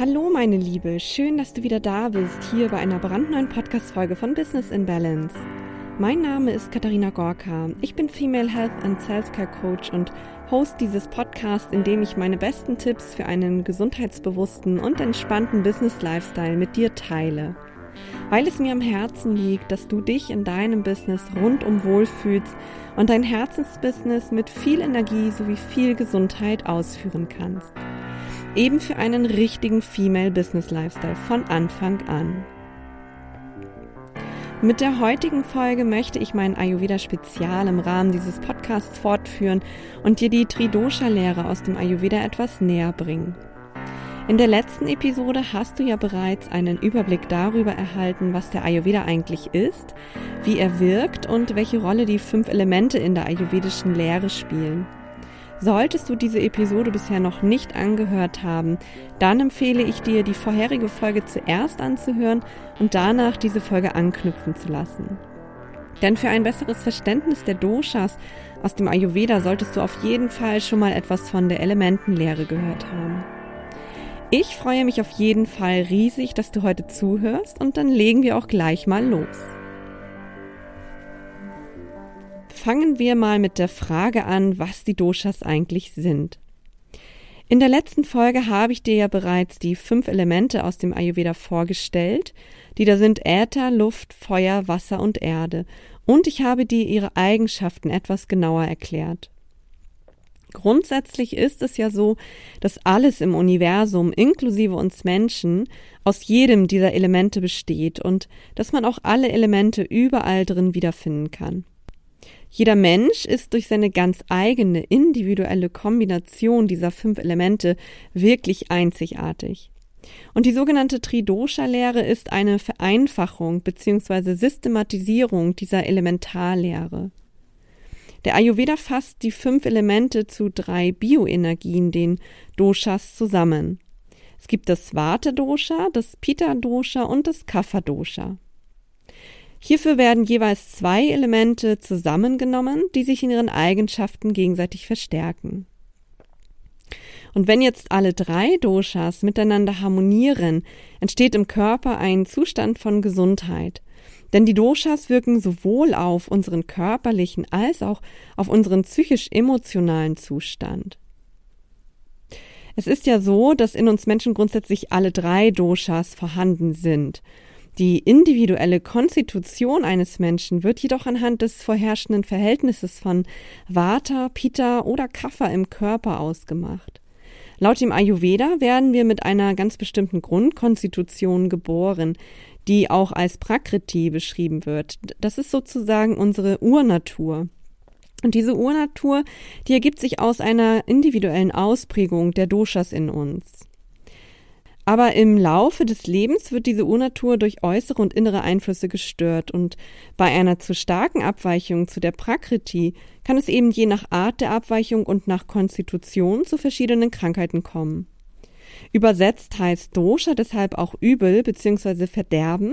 Hallo meine Liebe, schön, dass du wieder da bist, hier bei einer brandneuen Podcast-Folge von Business in Balance. Mein Name ist Katharina Gorka. Ich bin Female Health and Self-Care Coach und Host dieses Podcasts, in dem ich meine besten Tipps für einen gesundheitsbewussten und entspannten Business-Lifestyle mit dir teile. Weil es mir am Herzen liegt, dass du dich in deinem Business rundum wohlfühlst und dein Herzensbusiness mit viel Energie sowie viel Gesundheit ausführen kannst eben für einen richtigen Female Business Lifestyle von Anfang an. Mit der heutigen Folge möchte ich mein Ayurveda Spezial im Rahmen dieses Podcasts fortführen und dir die Tridosha-Lehre aus dem Ayurveda etwas näher bringen. In der letzten Episode hast du ja bereits einen Überblick darüber erhalten, was der Ayurveda eigentlich ist, wie er wirkt und welche Rolle die fünf Elemente in der ayurvedischen Lehre spielen. Solltest du diese Episode bisher noch nicht angehört haben, dann empfehle ich dir, die vorherige Folge zuerst anzuhören und danach diese Folge anknüpfen zu lassen. Denn für ein besseres Verständnis der Doshas aus dem Ayurveda solltest du auf jeden Fall schon mal etwas von der Elementenlehre gehört haben. Ich freue mich auf jeden Fall riesig, dass du heute zuhörst und dann legen wir auch gleich mal los. Fangen wir mal mit der Frage an, was die Doshas eigentlich sind. In der letzten Folge habe ich dir ja bereits die fünf Elemente aus dem Ayurveda vorgestellt, die da sind Äther, Luft, Feuer, Wasser und Erde. Und ich habe dir ihre Eigenschaften etwas genauer erklärt. Grundsätzlich ist es ja so, dass alles im Universum, inklusive uns Menschen, aus jedem dieser Elemente besteht und dass man auch alle Elemente überall drin wiederfinden kann. Jeder Mensch ist durch seine ganz eigene individuelle Kombination dieser fünf Elemente wirklich einzigartig. Und die sogenannte Tridosha-Lehre ist eine Vereinfachung bzw. Systematisierung dieser Elementarlehre. Der Ayurveda fasst die fünf Elemente zu drei Bioenergien, den Doshas, zusammen. Es gibt das Vata-Dosha, das Pitta-Dosha und das Kapha-Dosha. Hierfür werden jeweils zwei Elemente zusammengenommen, die sich in ihren Eigenschaften gegenseitig verstärken. Und wenn jetzt alle drei Doshas miteinander harmonieren, entsteht im Körper ein Zustand von Gesundheit. Denn die Doshas wirken sowohl auf unseren körperlichen als auch auf unseren psychisch-emotionalen Zustand. Es ist ja so, dass in uns Menschen grundsätzlich alle drei Doshas vorhanden sind. Die individuelle Konstitution eines Menschen wird jedoch anhand des vorherrschenden Verhältnisses von Vata, Pitta oder Kapha im Körper ausgemacht. Laut dem Ayurveda werden wir mit einer ganz bestimmten Grundkonstitution geboren, die auch als Prakriti beschrieben wird. Das ist sozusagen unsere Urnatur. Und diese Urnatur, die ergibt sich aus einer individuellen Ausprägung der Doshas in uns. Aber im Laufe des Lebens wird diese Urnatur durch äußere und innere Einflüsse gestört und bei einer zu starken Abweichung zu der Prakriti kann es eben je nach Art der Abweichung und nach Konstitution zu verschiedenen Krankheiten kommen. Übersetzt heißt Dosha deshalb auch übel bzw. Verderben,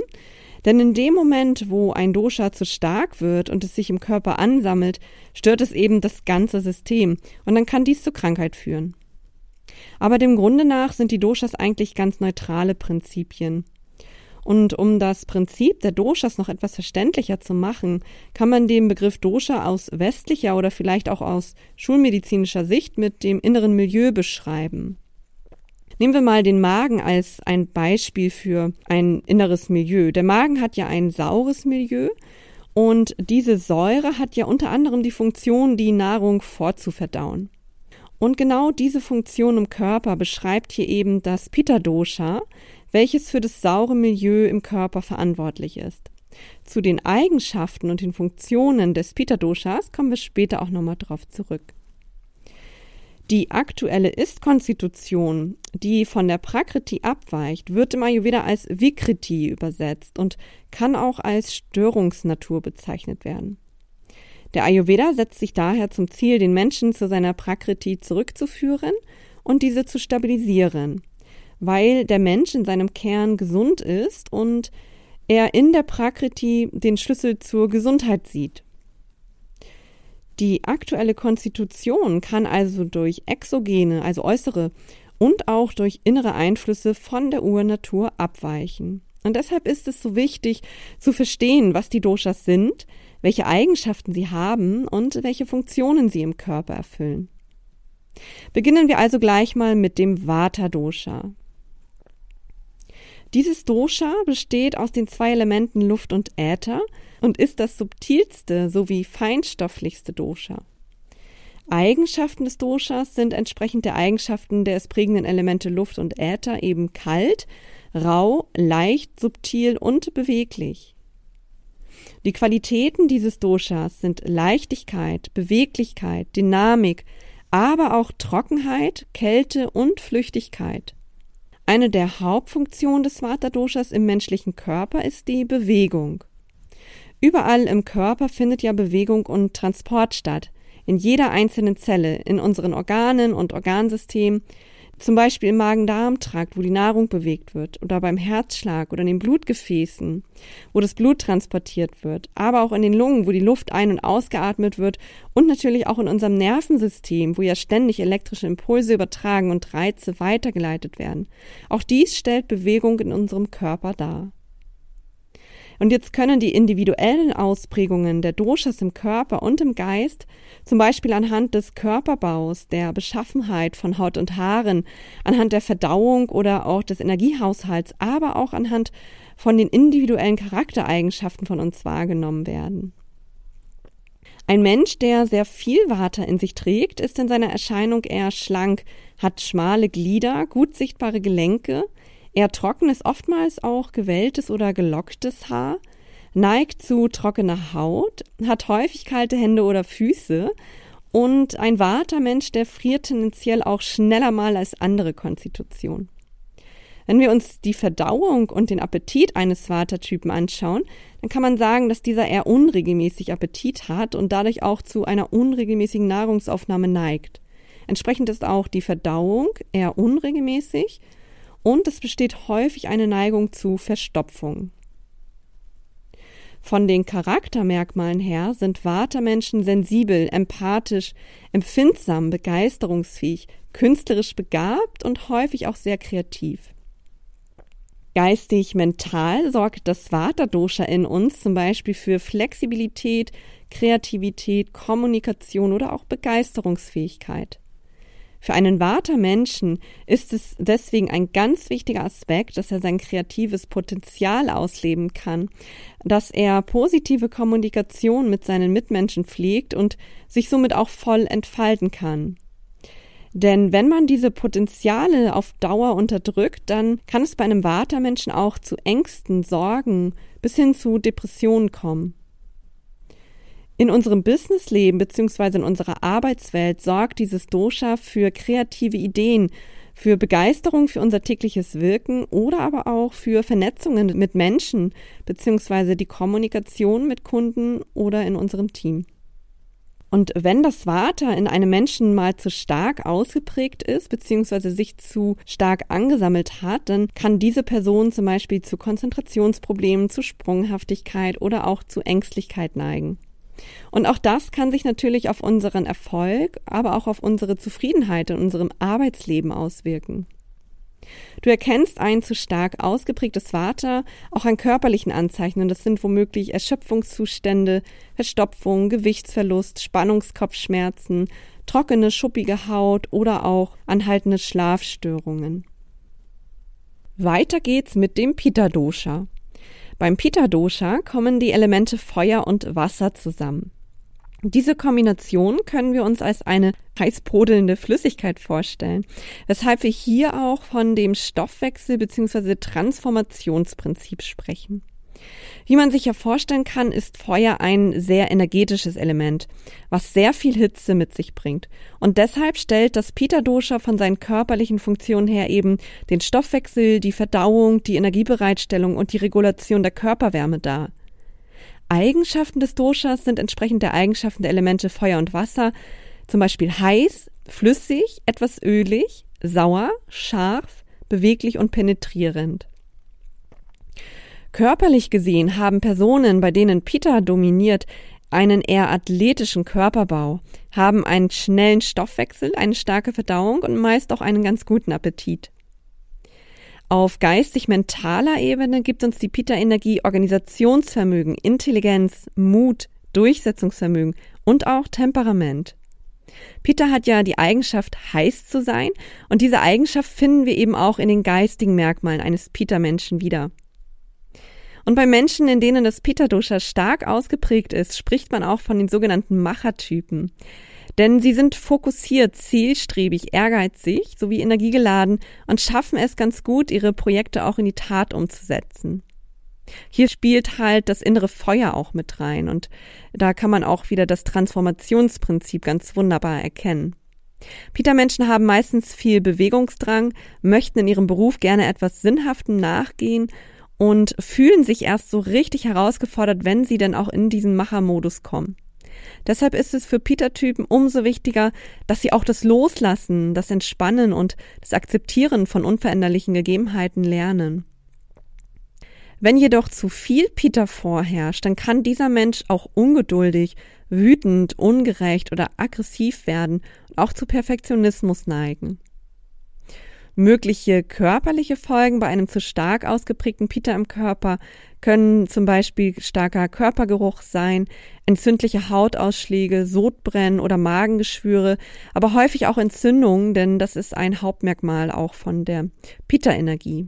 denn in dem Moment, wo ein Dosha zu stark wird und es sich im Körper ansammelt, stört es eben das ganze System und dann kann dies zu Krankheit führen. Aber dem Grunde nach sind die Doshas eigentlich ganz neutrale Prinzipien. Und um das Prinzip der Doshas noch etwas verständlicher zu machen, kann man den Begriff Dosha aus westlicher oder vielleicht auch aus schulmedizinischer Sicht mit dem inneren Milieu beschreiben. Nehmen wir mal den Magen als ein Beispiel für ein inneres Milieu. Der Magen hat ja ein saures Milieu und diese Säure hat ja unter anderem die Funktion, die Nahrung fortzuverdauen. Und genau diese Funktion im Körper beschreibt hier eben das Pitta-Dosha, welches für das saure Milieu im Körper verantwortlich ist. Zu den Eigenschaften und den Funktionen des Pitta-Doshas kommen wir später auch nochmal drauf zurück. Die aktuelle Ist-Konstitution, die von der Prakriti abweicht, wird im Ayurveda als Vikriti übersetzt und kann auch als Störungsnatur bezeichnet werden. Der Ayurveda setzt sich daher zum Ziel, den Menschen zu seiner Prakriti zurückzuführen und diese zu stabilisieren, weil der Mensch in seinem Kern gesund ist und er in der Prakriti den Schlüssel zur Gesundheit sieht. Die aktuelle Konstitution kann also durch exogene, also äußere und auch durch innere Einflüsse von der Urnatur abweichen. Und deshalb ist es so wichtig zu verstehen, was die Doshas sind, welche Eigenschaften sie haben und welche Funktionen sie im Körper erfüllen. Beginnen wir also gleich mal mit dem Vata Dosha. Dieses Dosha besteht aus den zwei Elementen Luft und Äther und ist das subtilste sowie feinstofflichste Dosha. Eigenschaften des Doshas sind entsprechend der Eigenschaften der es prägenden Elemente Luft und Äther eben kalt, rau, leicht, subtil und beweglich. Die Qualitäten dieses Doshas sind Leichtigkeit, Beweglichkeit, Dynamik, aber auch Trockenheit, Kälte und Flüchtigkeit. Eine der Hauptfunktionen des Vata-Doshas im menschlichen Körper ist die Bewegung. Überall im Körper findet ja Bewegung und Transport statt. In jeder einzelnen Zelle, in unseren Organen und Organsystemen, zum Beispiel im Magen-Darm-Trakt, wo die Nahrung bewegt wird, oder beim Herzschlag oder in den Blutgefäßen, wo das Blut transportiert wird, aber auch in den Lungen, wo die Luft ein- und ausgeatmet wird und natürlich auch in unserem Nervensystem, wo ja ständig elektrische Impulse übertragen und Reize weitergeleitet werden. Auch dies stellt Bewegung in unserem Körper dar. Und jetzt können die individuellen Ausprägungen der Doshas im Körper und im Geist, zum Beispiel anhand des Körperbaus, der Beschaffenheit von Haut und Haaren, anhand der Verdauung oder auch des Energiehaushalts, aber auch anhand von den individuellen Charaktereigenschaften von uns wahrgenommen werden. Ein Mensch, der sehr viel Water in sich trägt, ist in seiner Erscheinung eher schlank, hat schmale Glieder, gut sichtbare Gelenke, Eher trockenes, oftmals auch gewelltes oder gelocktes Haar, neigt zu trockener Haut, hat häufig kalte Hände oder Füße und ein Watermensch, der friert tendenziell auch schneller mal als andere Konstitutionen. Wenn wir uns die Verdauung und den Appetit eines Watertypen anschauen, dann kann man sagen, dass dieser eher unregelmäßig Appetit hat und dadurch auch zu einer unregelmäßigen Nahrungsaufnahme neigt. Entsprechend ist auch die Verdauung eher unregelmäßig und es besteht häufig eine Neigung zu Verstopfung. Von den Charaktermerkmalen her sind Watermenschen sensibel, empathisch, empfindsam, begeisterungsfähig, künstlerisch begabt und häufig auch sehr kreativ. Geistig, mental sorgt das Vata-Dosha in uns zum Beispiel für Flexibilität, Kreativität, Kommunikation oder auch Begeisterungsfähigkeit. Für einen Vata-Menschen ist es deswegen ein ganz wichtiger Aspekt, dass er sein kreatives Potenzial ausleben kann, dass er positive Kommunikation mit seinen Mitmenschen pflegt und sich somit auch voll entfalten kann. Denn wenn man diese Potenziale auf Dauer unterdrückt, dann kann es bei einem Vata-Menschen auch zu Ängsten, Sorgen bis hin zu Depressionen kommen. In unserem Businessleben beziehungsweise in unserer Arbeitswelt sorgt dieses Dosha für kreative Ideen, für Begeisterung für unser tägliches Wirken oder aber auch für Vernetzungen mit Menschen beziehungsweise die Kommunikation mit Kunden oder in unserem Team. Und wenn das Vata in einem Menschen mal zu stark ausgeprägt ist, beziehungsweise sich zu stark angesammelt hat, dann kann diese Person zum Beispiel zu Konzentrationsproblemen, zu Sprunghaftigkeit oder auch zu Ängstlichkeit neigen. Und auch das kann sich natürlich auf unseren Erfolg, aber auch auf unsere Zufriedenheit in unserem Arbeitsleben auswirken. Du erkennst ein zu stark ausgeprägtes Vater auch an körperlichen Anzeichen und das sind womöglich Erschöpfungszustände, Verstopfung, Gewichtsverlust, Spannungskopfschmerzen, trockene, schuppige Haut oder auch anhaltende Schlafstörungen. Weiter geht's mit dem Pitta Dosha. Beim Pitta Dosha kommen die Elemente Feuer und Wasser zusammen. Diese Kombination können wir uns als eine heiß brodelnde Flüssigkeit vorstellen, weshalb wir hier auch von dem Stoffwechsel bzw. Transformationsprinzip sprechen. Wie man sich ja vorstellen kann, ist Feuer ein sehr energetisches Element, was sehr viel Hitze mit sich bringt. Und deshalb stellt das Pita-Dosha von seinen körperlichen Funktionen her eben den Stoffwechsel, die Verdauung, die Energiebereitstellung und die Regulation der Körperwärme dar. Eigenschaften des Doshas sind entsprechend der Eigenschaften der Elemente Feuer und Wasser, zum Beispiel heiß, flüssig, etwas ölig, sauer, scharf, beweglich und penetrierend. Körperlich gesehen haben Personen, bei denen Peter dominiert, einen eher athletischen Körperbau, haben einen schnellen Stoffwechsel, eine starke Verdauung und meist auch einen ganz guten Appetit. Auf geistig-mentaler Ebene gibt uns die Pita-Energie Organisationsvermögen, Intelligenz, Mut, Durchsetzungsvermögen und auch Temperament. Peter hat ja die Eigenschaft, heiß zu sein, und diese Eigenschaft finden wir eben auch in den geistigen Merkmalen eines Peter-Menschen wieder. Und bei Menschen, in denen das Pitta-Dosha stark ausgeprägt ist, spricht man auch von den sogenannten Machertypen. Denn sie sind fokussiert, zielstrebig, ehrgeizig sowie energiegeladen und schaffen es ganz gut, ihre Projekte auch in die Tat umzusetzen. Hier spielt halt das innere Feuer auch mit rein und da kann man auch wieder das Transformationsprinzip ganz wunderbar erkennen. Peter-Menschen haben meistens viel Bewegungsdrang, möchten in ihrem Beruf gerne etwas Sinnhaftem nachgehen und fühlen sich erst so richtig herausgefordert, wenn sie denn auch in diesen Machermodus kommen. Deshalb ist es für Peter-Typen umso wichtiger, dass sie auch das Loslassen, das Entspannen und das Akzeptieren von unveränderlichen Gegebenheiten lernen. Wenn jedoch zu viel Peter vorherrscht, dann kann dieser Mensch auch ungeduldig, wütend, ungerecht oder aggressiv werden und auch zu Perfektionismus neigen. Mögliche körperliche Folgen bei einem zu stark ausgeprägten Peter im Körper können zum Beispiel starker Körpergeruch sein, entzündliche Hautausschläge, Sodbrennen oder Magengeschwüre, aber häufig auch Entzündungen, denn das ist ein Hauptmerkmal auch von der Pita-Energie.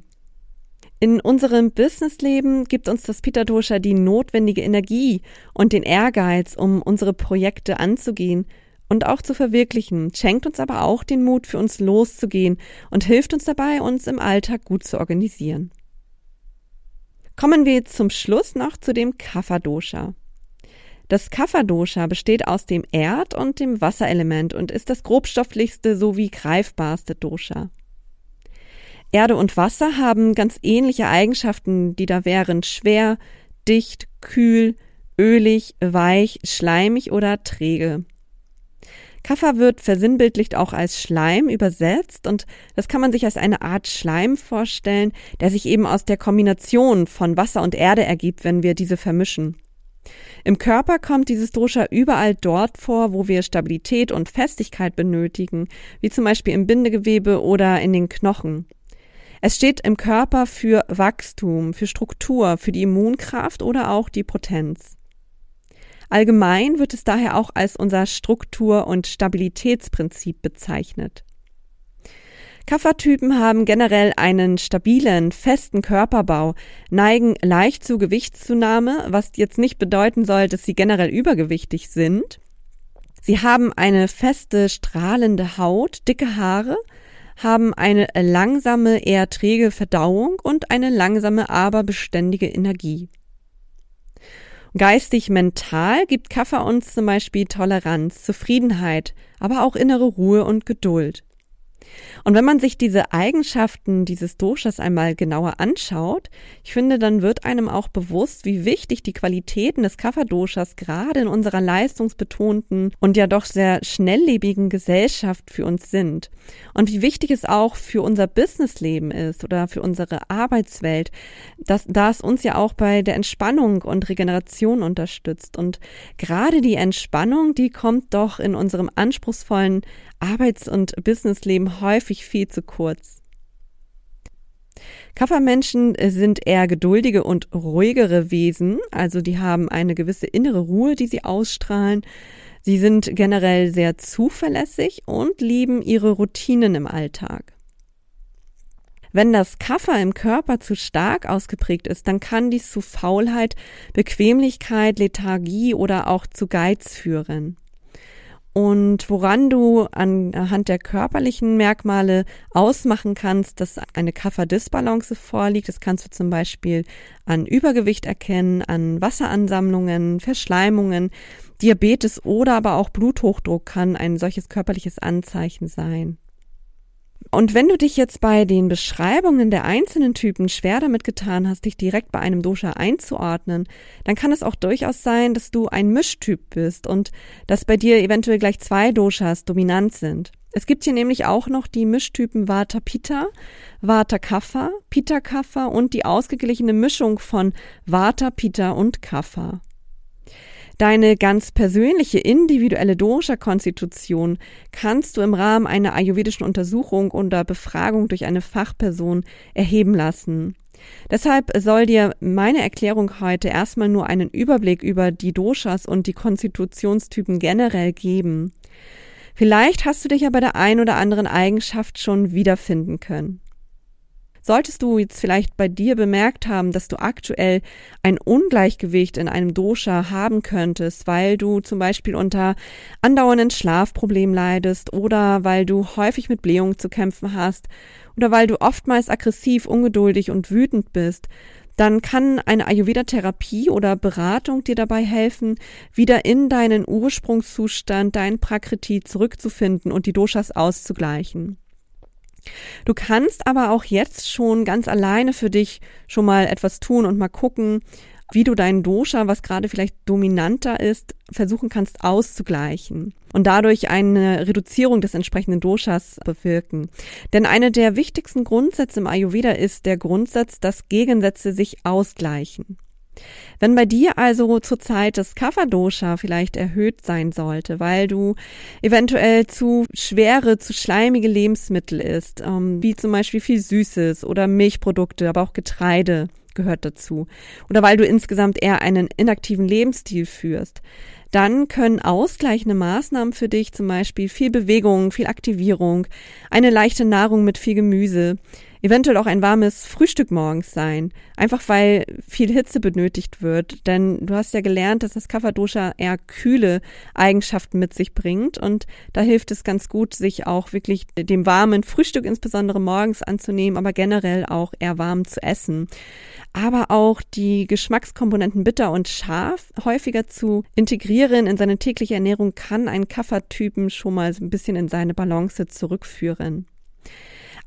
In unserem Businessleben gibt uns das Peter Dosha die notwendige Energie und den Ehrgeiz, um unsere Projekte anzugehen und auch zu verwirklichen, schenkt uns aber auch den Mut, für uns loszugehen und hilft uns dabei, uns im Alltag gut zu organisieren. Kommen wir zum Schluss noch zu dem Kapha Dosha. Das Kapha Dosha besteht aus dem Erd- und dem Wasserelement und ist das grobstofflichste sowie greifbarste Dosha. Erde und Wasser haben ganz ähnliche Eigenschaften, die da wären schwer, dicht, kühl, ölig, weich, schleimig oder träge. Kaffer wird versinnbildlicht auch als Schleim übersetzt und das kann man sich als eine Art Schleim vorstellen, der sich eben aus der Kombination von Wasser und Erde ergibt, wenn wir diese vermischen. Im Körper kommt dieses Dosha überall dort vor, wo wir Stabilität und Festigkeit benötigen, wie zum Beispiel im Bindegewebe oder in den Knochen. Es steht im Körper für Wachstum, für Struktur, für die Immunkraft oder auch die Potenz. Allgemein wird es daher auch als unser Struktur- und Stabilitätsprinzip bezeichnet. Kaffertypen haben generell einen stabilen, festen Körperbau, neigen leicht zu Gewichtszunahme, was jetzt nicht bedeuten soll, dass sie generell übergewichtig sind. Sie haben eine feste, strahlende Haut, dicke Haare, haben eine langsame, eher träge Verdauung und eine langsame, aber beständige Energie. Geistig-mental gibt Kaffer uns zum Beispiel Toleranz, Zufriedenheit, aber auch innere Ruhe und Geduld. Und wenn man sich diese Eigenschaften dieses Doshas einmal genauer anschaut, ich finde, dann wird einem auch bewusst, wie wichtig die Qualitäten des Kapha-Doshas gerade in unserer leistungsbetonten und ja doch sehr schnelllebigen Gesellschaft für uns sind. Und wie wichtig es auch für unser Businessleben ist oder für unsere Arbeitswelt, dass, da es uns ja auch bei der Entspannung und Regeneration unterstützt. Und gerade die Entspannung, die kommt doch in unserem anspruchsvollen Arbeits- und Businessleben häufig viel zu kurz. Kaffermenschen sind eher geduldige und ruhigere Wesen, also die haben eine gewisse innere Ruhe, die sie ausstrahlen. Sie sind generell sehr zuverlässig und lieben ihre Routinen im Alltag. Wenn das Kaffer im Körper zu stark ausgeprägt ist, dann kann dies zu Faulheit, Bequemlichkeit, Lethargie oder auch zu Geiz führen. Und woran du anhand der körperlichen Merkmale ausmachen kannst, dass eine Kafferdisbalance vorliegt, das kannst du zum Beispiel an Übergewicht erkennen, an Wasseransammlungen, Verschleimungen, Diabetes oder aber auch Bluthochdruck kann ein solches körperliches Anzeichen sein. Und wenn du dich jetzt bei den Beschreibungen der einzelnen Typen schwer damit getan hast, dich direkt bei einem Dosha einzuordnen, dann kann es auch durchaus sein, dass du ein Mischtyp bist und dass bei dir eventuell gleich zwei Doshas dominant sind. Es gibt hier nämlich auch noch die Mischtypen Vata Pitta, Vata Kapha, Pitta Kapha und die ausgeglichene Mischung von Vata, Pitta und Kapha. Deine ganz persönliche individuelle Dosha-Konstitution kannst du im Rahmen einer ayurvedischen Untersuchung oder Befragung durch eine Fachperson erheben lassen. Deshalb soll dir meine Erklärung heute erstmal nur einen Überblick über die Doshas und die Konstitutionstypen generell geben. Vielleicht hast du dich ja bei der ein oder anderen Eigenschaft schon wiederfinden können. Solltest du jetzt vielleicht bei dir bemerkt haben, dass du aktuell ein Ungleichgewicht in einem Dosha haben könntest, weil du zum Beispiel unter andauernden Schlafproblemen leidest oder weil du häufig mit Blähungen zu kämpfen hast oder weil du oftmals aggressiv, ungeduldig und wütend bist, dann kann eine Ayurveda-Therapie oder Beratung dir dabei helfen, wieder in deinen Ursprungszustand, dein Prakriti zurückzufinden und die Doshas auszugleichen. Du kannst aber auch jetzt schon ganz alleine für dich schon mal etwas tun und mal gucken, wie du deinen Dosha, was gerade vielleicht dominanter ist, versuchen kannst auszugleichen und dadurch eine Reduzierung des entsprechenden Doshas bewirken. Denn eine der wichtigsten Grundsätze im Ayurveda ist der Grundsatz, dass Gegensätze sich ausgleichen. Wenn bei dir also zurzeit das Kapha-Dosha vielleicht erhöht sein sollte, weil du eventuell zu schwere, zu schleimige Lebensmittel isst, ähm, wie zum Beispiel viel Süßes oder Milchprodukte, aber auch Getreide gehört dazu, oder weil du insgesamt eher einen inaktiven Lebensstil führst, dann können ausgleichende Maßnahmen für dich zum Beispiel viel Bewegung, viel Aktivierung, eine leichte Nahrung mit viel Gemüse, eventuell auch ein warmes Frühstück morgens sein, einfach weil viel Hitze benötigt wird, denn du hast ja gelernt, dass das Kapha-Dosha eher kühle Eigenschaften mit sich bringt und da hilft es ganz gut, sich auch wirklich dem warmen Frühstück insbesondere morgens anzunehmen, aber generell auch eher warm zu essen. Aber auch die Geschmackskomponenten bitter und scharf häufiger zu integrieren in seine tägliche Ernährung kann einen Kaffertypen schon mal ein bisschen in seine Balance zurückführen.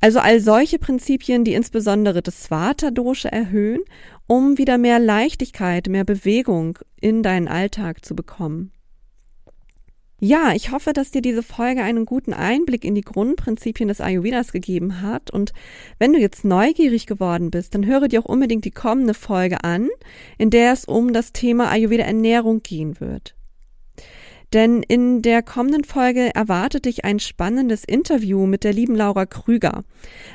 Also all solche Prinzipien, die insbesondere das Vata-Dosha erhöhen, um wieder mehr Leichtigkeit, mehr Bewegung in deinen Alltag zu bekommen. Ja, ich hoffe, dass dir diese Folge einen guten Einblick in die Grundprinzipien des Ayurvedas gegeben hat. Und wenn du jetzt neugierig geworden bist, dann höre dir auch unbedingt die kommende Folge an, in der es um das Thema Ayurveda Ernährung gehen wird. Denn in der kommenden Folge erwartet dich ein spannendes Interview mit der lieben Laura Krüger.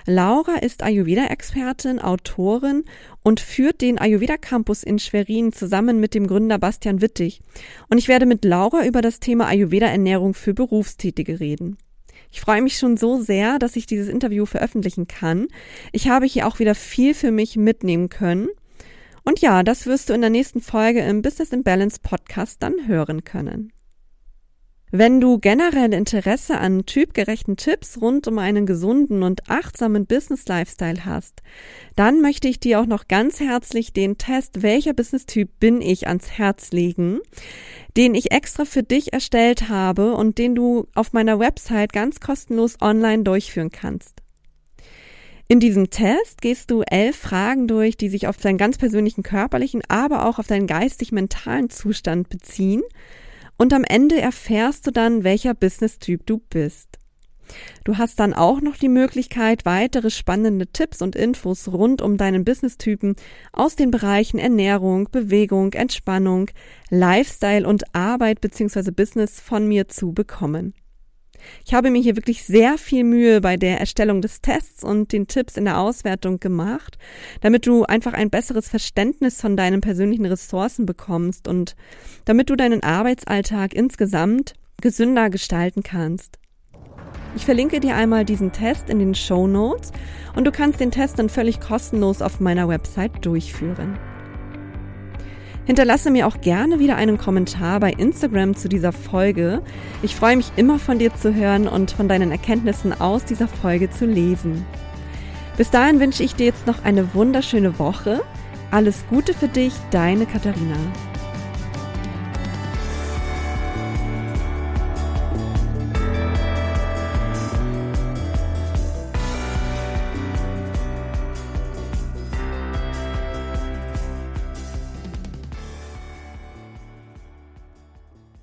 Laura ist Ayurveda-Expertin, Autorin und führt den Ayurveda Campus in Schwerin zusammen mit dem Gründer Bastian Wittig. Und ich werde mit Laura über das Thema Ayurveda Ernährung für Berufstätige reden. Ich freue mich schon so sehr, dass ich dieses Interview veröffentlichen kann. Ich habe hier auch wieder viel für mich mitnehmen können. Und ja, das wirst du in der nächsten Folge im Business in Balance Podcast dann hören können. Wenn du generell Interesse an typgerechten Tipps rund um einen gesunden und achtsamen Business-Lifestyle hast, dann möchte ich dir auch noch ganz herzlich den Test Welcher Business-Typ bin ich ans Herz legen, den ich extra für dich erstellt habe und den du auf meiner Website ganz kostenlos online durchführen kannst. In diesem Test gehst du elf Fragen durch, die sich auf deinen ganz persönlichen körperlichen, aber auch auf deinen geistig-mentalen Zustand beziehen – und am Ende erfährst du dann, welcher Business-Typ du bist. Du hast dann auch noch die Möglichkeit, weitere spannende Tipps und Infos rund um deinen Business-Typen aus den Bereichen Ernährung, Bewegung, Entspannung, Lifestyle und Arbeit bzw. Business von mir zu bekommen. Ich habe mir hier wirklich sehr viel Mühe bei der Erstellung des Tests und den Tipps in der Auswertung gemacht, damit du einfach ein besseres Verständnis von deinen persönlichen Ressourcen bekommst und damit du deinen Arbeitsalltag insgesamt gesünder gestalten kannst. Ich verlinke dir einmal diesen Test in den Show Notes und du kannst den Test dann völlig kostenlos auf meiner Website durchführen. Hinterlasse mir auch gerne wieder einen Kommentar bei Instagram zu dieser Folge. Ich freue mich immer von dir zu hören und von deinen Erkenntnissen aus dieser Folge zu lesen. Bis dahin wünsche ich dir jetzt noch eine wunderschöne Woche. Alles Gute für dich, deine Katharina.